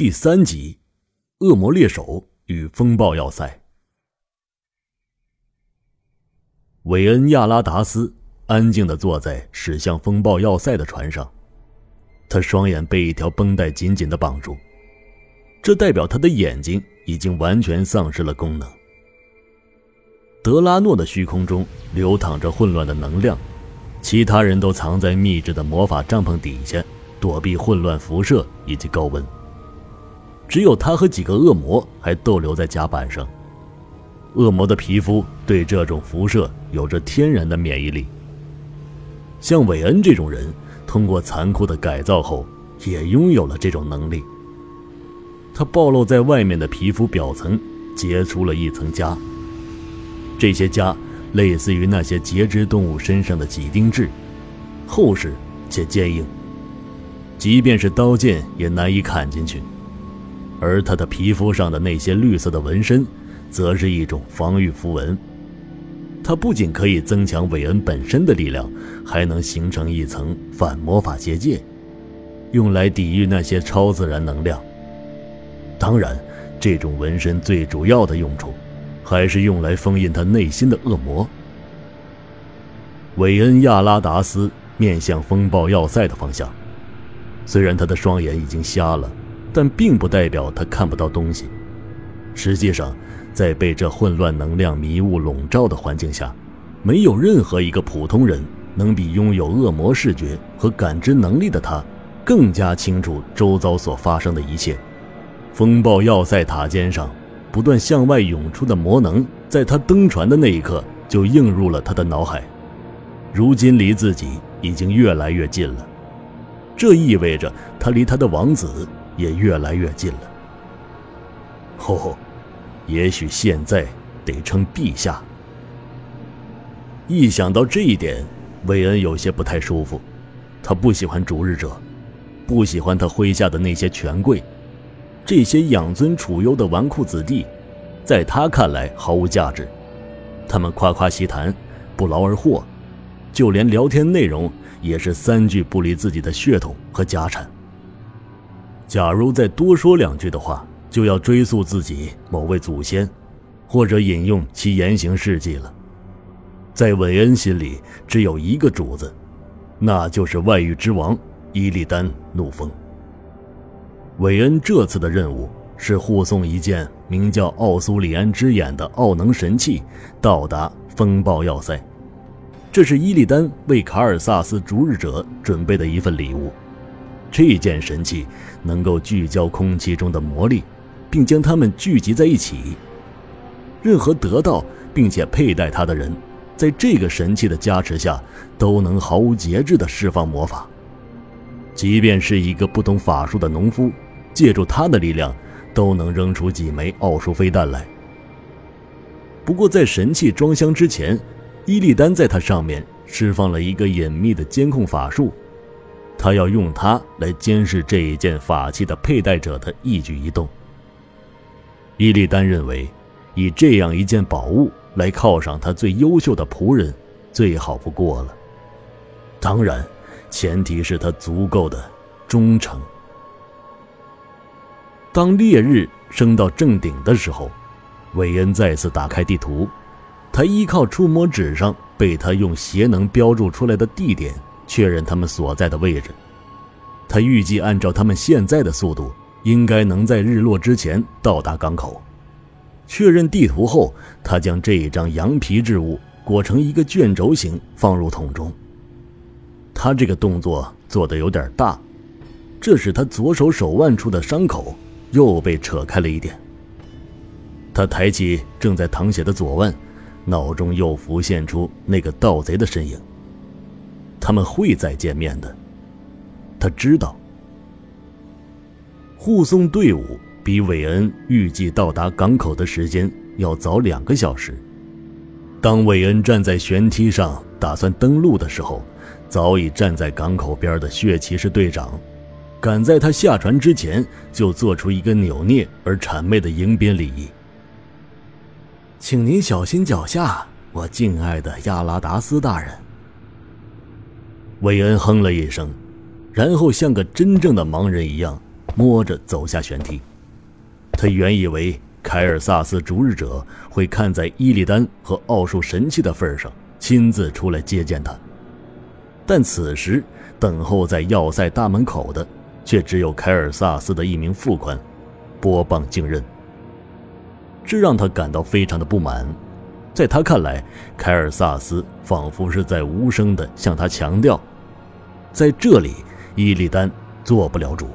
第三集，恶魔猎手与风暴要塞。韦恩·亚拉达斯安静的坐在驶向风暴要塞的船上，他双眼被一条绷带紧紧的绑住，这代表他的眼睛已经完全丧失了功能。德拉诺的虚空中流淌着混乱的能量，其他人都藏在密制的魔法帐篷底下，躲避混乱辐射以及高温。只有他和几个恶魔还逗留在甲板上。恶魔的皮肤对这种辐射有着天然的免疫力。像韦恩这种人，通过残酷的改造后，也拥有了这种能力。他暴露在外面的皮肤表层结出了一层痂，这些痂类似于那些节肢动物身上的几丁质，厚实且坚硬，即便是刀剑也难以砍进去。而他的皮肤上的那些绿色的纹身，则是一种防御符文。它不仅可以增强韦恩本身的力量，还能形成一层反魔法结界，用来抵御那些超自然能量。当然，这种纹身最主要的用处，还是用来封印他内心的恶魔。韦恩·亚拉达斯面向风暴要塞的方向，虽然他的双眼已经瞎了。但并不代表他看不到东西。实际上，在被这混乱能量迷雾笼罩的环境下，没有任何一个普通人能比拥有恶魔视觉和感知能力的他更加清楚周遭所发生的一切。风暴要塞塔尖上不断向外涌出的魔能，在他登船的那一刻就映入了他的脑海。如今离自己已经越来越近了，这意味着他离他的王子。也越来越近了。哦，也许现在得称陛下。一想到这一点，韦恩有些不太舒服。他不喜欢逐日者，不喜欢他麾下的那些权贵，这些养尊处优的纨绔子弟，在他看来毫无价值。他们夸夸其谈，不劳而获，就连聊天内容也是三句不离自己的血统和家产。假如再多说两句的话，就要追溯自己某位祖先，或者引用其言行事迹了。在韦恩心里，只有一个主子，那就是外域之王伊利丹怒风。韦恩这次的任务是护送一件名叫奥苏里安之眼的奥能神器到达风暴要塞，这是伊利丹为卡尔萨斯逐日者准备的一份礼物。这件神器能够聚焦空气中的魔力，并将它们聚集在一起。任何得到并且佩戴它的人，在这个神器的加持下，都能毫无节制地释放魔法。即便是一个不懂法术的农夫，借助他的力量，都能扔出几枚奥数飞弹来。不过，在神器装箱之前，伊利丹在它上面释放了一个隐秘的监控法术。他要用它来监视这一件法器的佩戴者的一举一动。伊利丹认为，以这样一件宝物来犒赏他最优秀的仆人，最好不过了。当然，前提是他足够的忠诚。当烈日升到正顶的时候，韦恩再次打开地图，他依靠触摸纸上被他用邪能标注出来的地点。确认他们所在的位置，他预计按照他们现在的速度，应该能在日落之前到达港口。确认地图后，他将这一张羊皮质物裹成一个卷轴形放入桶中。他这个动作做得有点大，这使他左手手腕处的伤口又被扯开了一点。他抬起正在淌血的左腕，脑中又浮现出那个盗贼的身影。他们会再见面的，他知道。护送队伍比韦恩预计到达港口的时间要早两个小时。当韦恩站在舷梯上打算登陆的时候，早已站在港口边的血骑士队长，赶在他下船之前就做出一个扭捏而谄媚的迎宾礼仪。请您小心脚下，我敬爱的亚拉达斯大人。韦恩哼了一声，然后像个真正的盲人一样摸着走下舷梯。他原以为凯尔萨斯逐日者会看在伊利丹和奥数神器的份上，亲自出来接见他。但此时，等候在要塞大门口的，却只有凯尔萨斯的一名副官，波棒敬任。这让他感到非常的不满。在他看来，凯尔萨斯仿佛是在无声地向他强调，在这里，伊利丹做不了主。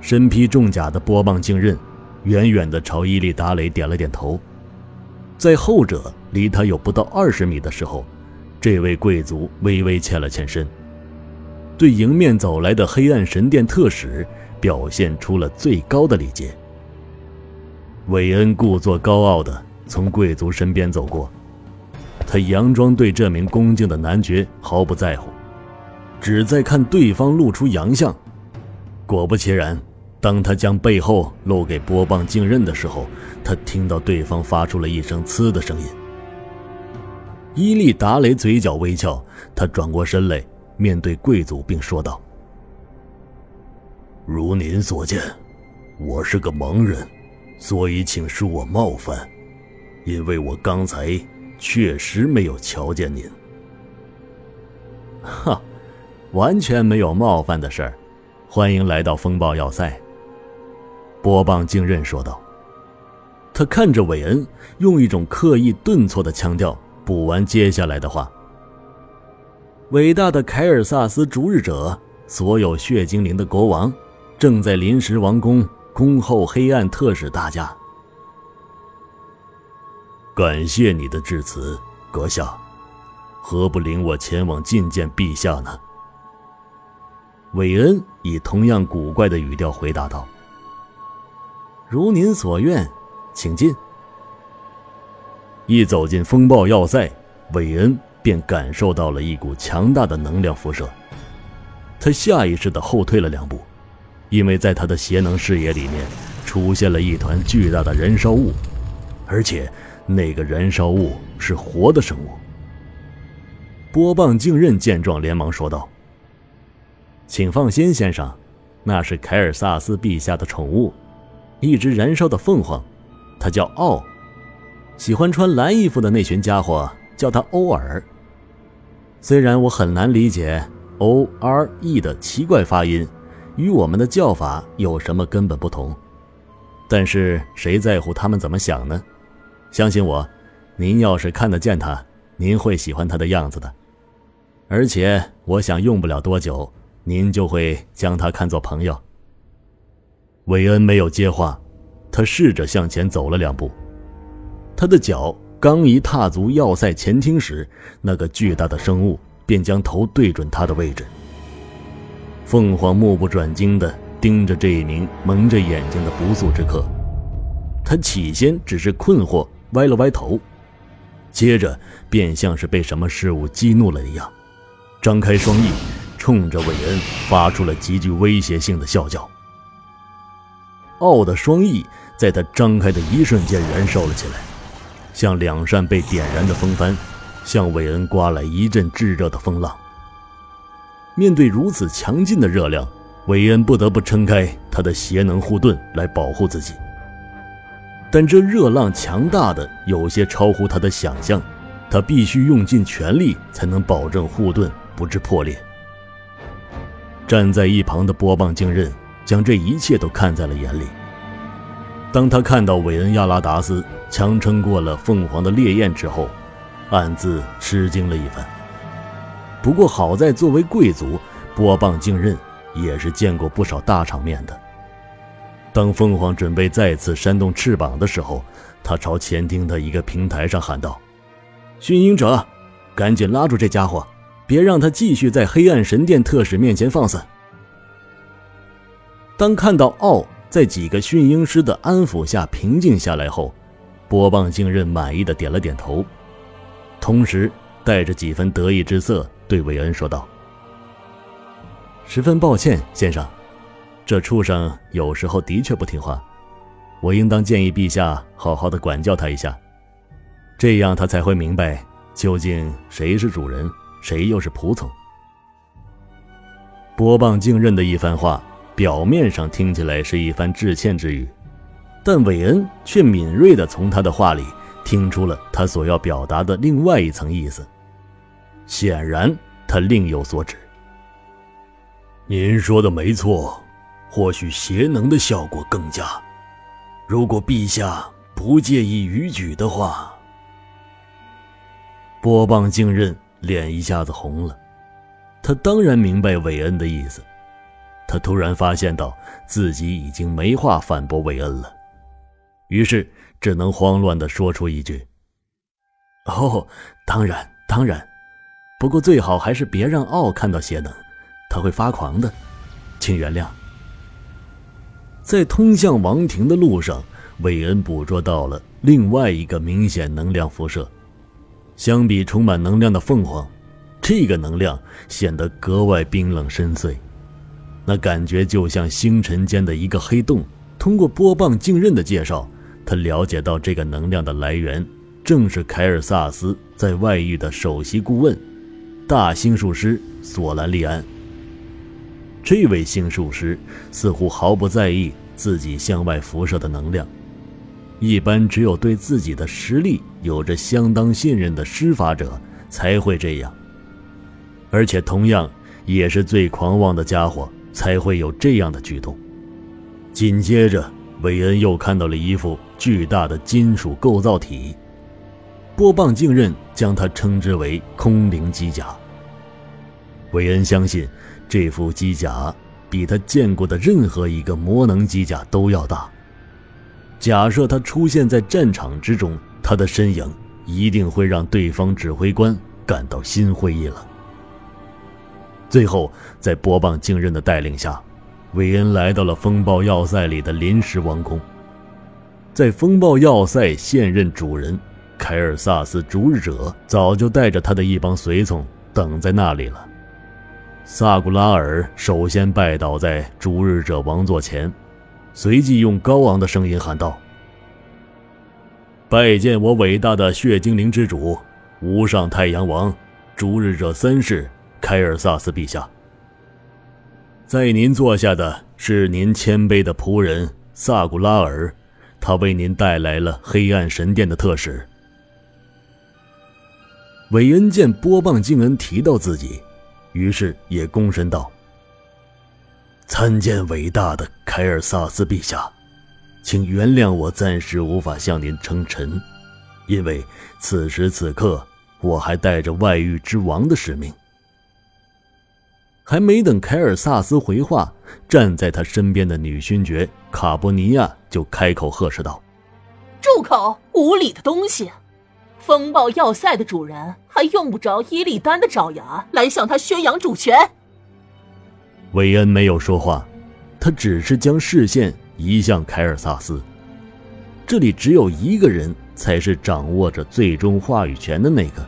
身披重甲的波棒敬任，远远地朝伊利达雷点了点头。在后者离他有不到二十米的时候，这位贵族微微欠了欠身，对迎面走来的黑暗神殿特使表现出了最高的礼节。韦恩故作高傲地从贵族身边走过，他佯装对这名恭敬的男爵毫不在乎，只在看对方露出洋相。果不其然，当他将背后露给波棒敬任的时候，他听到对方发出了一声“呲”的声音。伊利达雷嘴角微翘，他转过身来，面对贵族，并说道：“如您所见，我是个盲人。”所以，请恕我冒犯，因为我刚才确实没有瞧见您。哈，完全没有冒犯的事儿。欢迎来到风暴要塞。波棒敬任说道。他看着韦恩，用一种刻意顿挫的腔调补完接下来的话：“伟大的凯尔萨斯逐日者，所有血精灵的国王，正在临时王宫。”恭候黑暗特使大驾。感谢你的致辞，阁下，何不领我前往觐见陛下呢？韦恩以同样古怪的语调回答道：“如您所愿，请进。”一走进风暴要塞，韦恩便感受到了一股强大的能量辐射，他下意识的后退了两步。因为在他的邪能视野里面，出现了一团巨大的燃烧物，而且那个燃烧物是活的生物。波棒镜刃见状，连忙说道：“请放心，先生，那是凯尔萨斯陛下的宠物，一只燃烧的凤凰，它叫奥。喜欢穿蓝衣服的那群家伙叫它欧尔。虽然我很难理解 O R E 的奇怪发音。”与我们的叫法有什么根本不同？但是谁在乎他们怎么想呢？相信我，您要是看得见他，您会喜欢他的样子的。而且我想用不了多久，您就会将他看作朋友。韦恩没有接话，他试着向前走了两步，他的脚刚一踏足要塞前厅时，那个巨大的生物便将头对准他的位置。凤凰目不转睛地盯着这一名蒙着眼睛的不速之客，他起先只是困惑，歪了歪头，接着便像是被什么事物激怒了一样，张开双翼，冲着韦恩发出了极具威胁性的笑叫。傲的双翼在他张开的一瞬间燃烧了起来，像两扇被点燃的风帆，向韦恩刮来一阵炙热的风浪。面对如此强劲的热量，韦恩不得不撑开他的邪能护盾来保护自己。但这热浪强大的有些超乎他的想象，他必须用尽全力才能保证护盾不致破裂。站在一旁的波棒敬任将这一切都看在了眼里。当他看到韦恩亚拉达斯强撑过了凤凰的烈焰之后，暗自吃惊了一番。不过好在，作为贵族，波棒敬任也是见过不少大场面的。当凤凰准备再次扇动翅膀的时候，他朝前厅的一个平台上喊道：“驯鹰者，赶紧拉住这家伙，别让他继续在黑暗神殿特使面前放肆。”当看到奥在几个驯鹰师的安抚下平静下来后，波棒敬任满意的点了点头，同时带着几分得意之色。对韦恩说道：“十分抱歉，先生，这畜生有时候的确不听话，我应当建议陛下好好的管教他一下，这样他才会明白究竟谁是主人，谁又是仆从。”波棒敬任的一番话，表面上听起来是一番致歉之语，但韦恩却敏锐地从他的话里听出了他所要表达的另外一层意思。显然，他另有所指。您说的没错，或许邪能的效果更佳。如果陛下不介意逾矩的话，波棒镜刃脸一下子红了。他当然明白韦恩的意思。他突然发现到自己已经没话反驳韦恩了，于是只能慌乱地说出一句：“哦，当然，当然。不过最好还是别让奥看到邪能。”他会发狂的，请原谅。在通向王庭的路上，韦恩捕捉到了另外一个明显能量辐射。相比充满能量的凤凰，这个能量显得格外冰冷深邃，那感觉就像星辰间的一个黑洞。通过波棒镜刃的介绍，他了解到这个能量的来源正是凯尔萨斯在外域的首席顾问——大星术师索兰利安。这位星术师似乎毫不在意自己向外辐射的能量，一般只有对自己的实力有着相当信任的施法者才会这样，而且同样也是最狂妄的家伙才会有这样的举动。紧接着，韦恩又看到了一副巨大的金属构造体，波棒镜刃将它称之为“空灵机甲”。韦恩相信。这副机甲比他见过的任何一个魔能机甲都要大。假设他出现在战场之中，他的身影一定会让对方指挥官感到心灰意冷。最后，在波棒镜刃的带领下，韦恩来到了风暴要塞里的临时王宫。在风暴要塞，现任主人凯尔萨斯逐日者早就带着他的一帮随从等在那里了。萨古拉尔首先拜倒在逐日者王座前，随即用高昂的声音喊道：“拜见我伟大的血精灵之主，无上太阳王，逐日者三世凯尔萨斯陛下。在您坐下的是您谦卑的仆人萨古拉尔，他为您带来了黑暗神殿的特使。”韦恩见波棒敬恩提到自己。于是也躬身道：“参见伟大的凯尔萨斯陛下，请原谅我暂时无法向您称臣，因为此时此刻我还带着外域之王的使命。”还没等凯尔萨斯回话，站在他身边的女勋爵卡波尼亚就开口呵斥道：“住口！无礼的东西！”风暴要塞的主人还用不着伊利丹的爪牙来向他宣扬主权。韦恩没有说话，他只是将视线移向凯尔萨斯。这里只有一个人才是掌握着最终话语权的那个。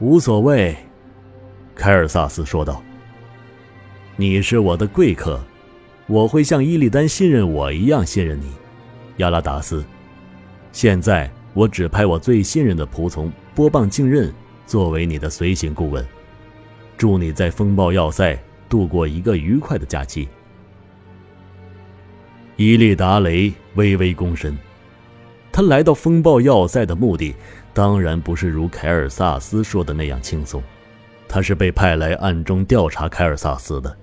无所谓，凯尔萨斯说道：“你是我的贵客，我会像伊利丹信任我一样信任你，亚拉达斯。现在。”我指派我最信任的仆从波棒镜刃作为你的随行顾问，祝你在风暴要塞度过一个愉快的假期。伊利达雷微微躬身，他来到风暴要塞的目的当然不是如凯尔萨斯说的那样轻松，他是被派来暗中调查凯尔萨斯的。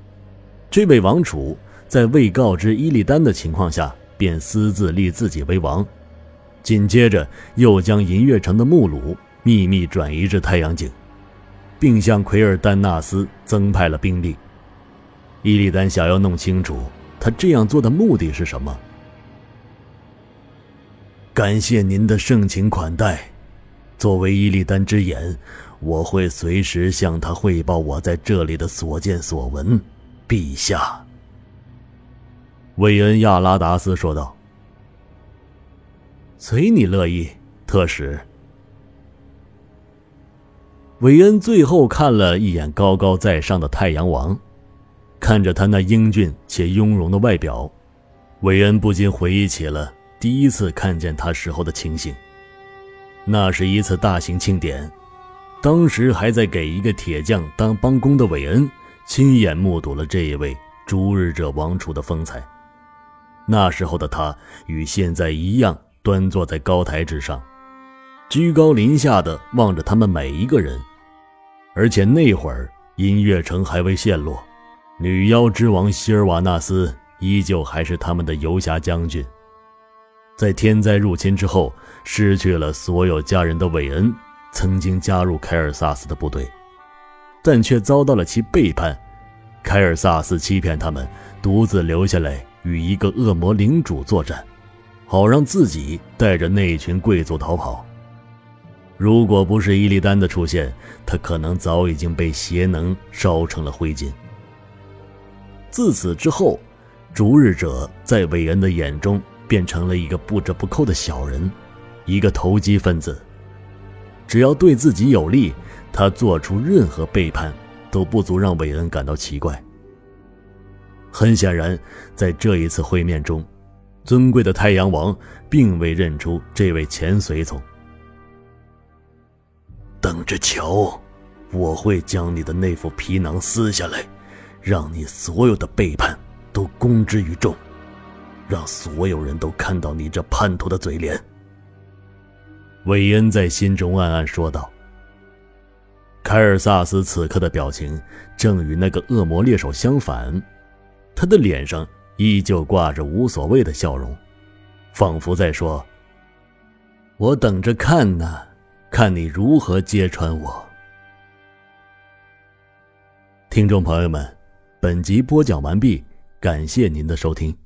这位王储在未告知伊利丹的情况下，便私自立自己为王。紧接着，又将银月城的木鲁秘密转移至太阳井，并向奎尔丹纳斯增派了兵力。伊利丹想要弄清楚他这样做的目的是什么。感谢您的盛情款待，作为伊利丹之眼，我会随时向他汇报我在这里的所见所闻，陛下。”韦恩·亚拉达斯说道。随你乐意，特使。韦恩最后看了一眼高高在上的太阳王，看着他那英俊且雍容的外表，韦恩不禁回忆起了第一次看见他时候的情形。那是一次大型庆典，当时还在给一个铁匠当帮工的韦恩，亲眼目睹了这一位逐日者王储的风采。那时候的他与现在一样，端坐在高台之上，居高临下的望着他们每一个人。而且那会儿音乐城还未陷落，女妖之王希尔瓦纳斯依旧还是他们的游侠将军。在天灾入侵之后，失去了所有家人的韦恩，曾经加入凯尔萨斯的部队，但却遭到了其背叛。凯尔萨斯欺骗他们，独自留下来与一个恶魔领主作战，好让自己带着那群贵族逃跑。如果不是伊利丹的出现，他可能早已经被邪能烧成了灰烬。自此之后，逐日者在韦恩的眼中变成了一个不折不扣的小人，一个投机分子。只要对自己有利，他做出任何背叛。都不足让韦恩感到奇怪。很显然，在这一次会面中，尊贵的太阳王并未认出这位前随从。等着瞧，我会将你的那副皮囊撕下来，让你所有的背叛都公之于众，让所有人都看到你这叛徒的嘴脸。韦恩在心中暗暗说道。凯尔萨斯此刻的表情正与那个恶魔猎手相反，他的脸上依旧挂着无所谓的笑容，仿佛在说：“我等着看呢，看你如何揭穿我。”听众朋友们，本集播讲完毕，感谢您的收听。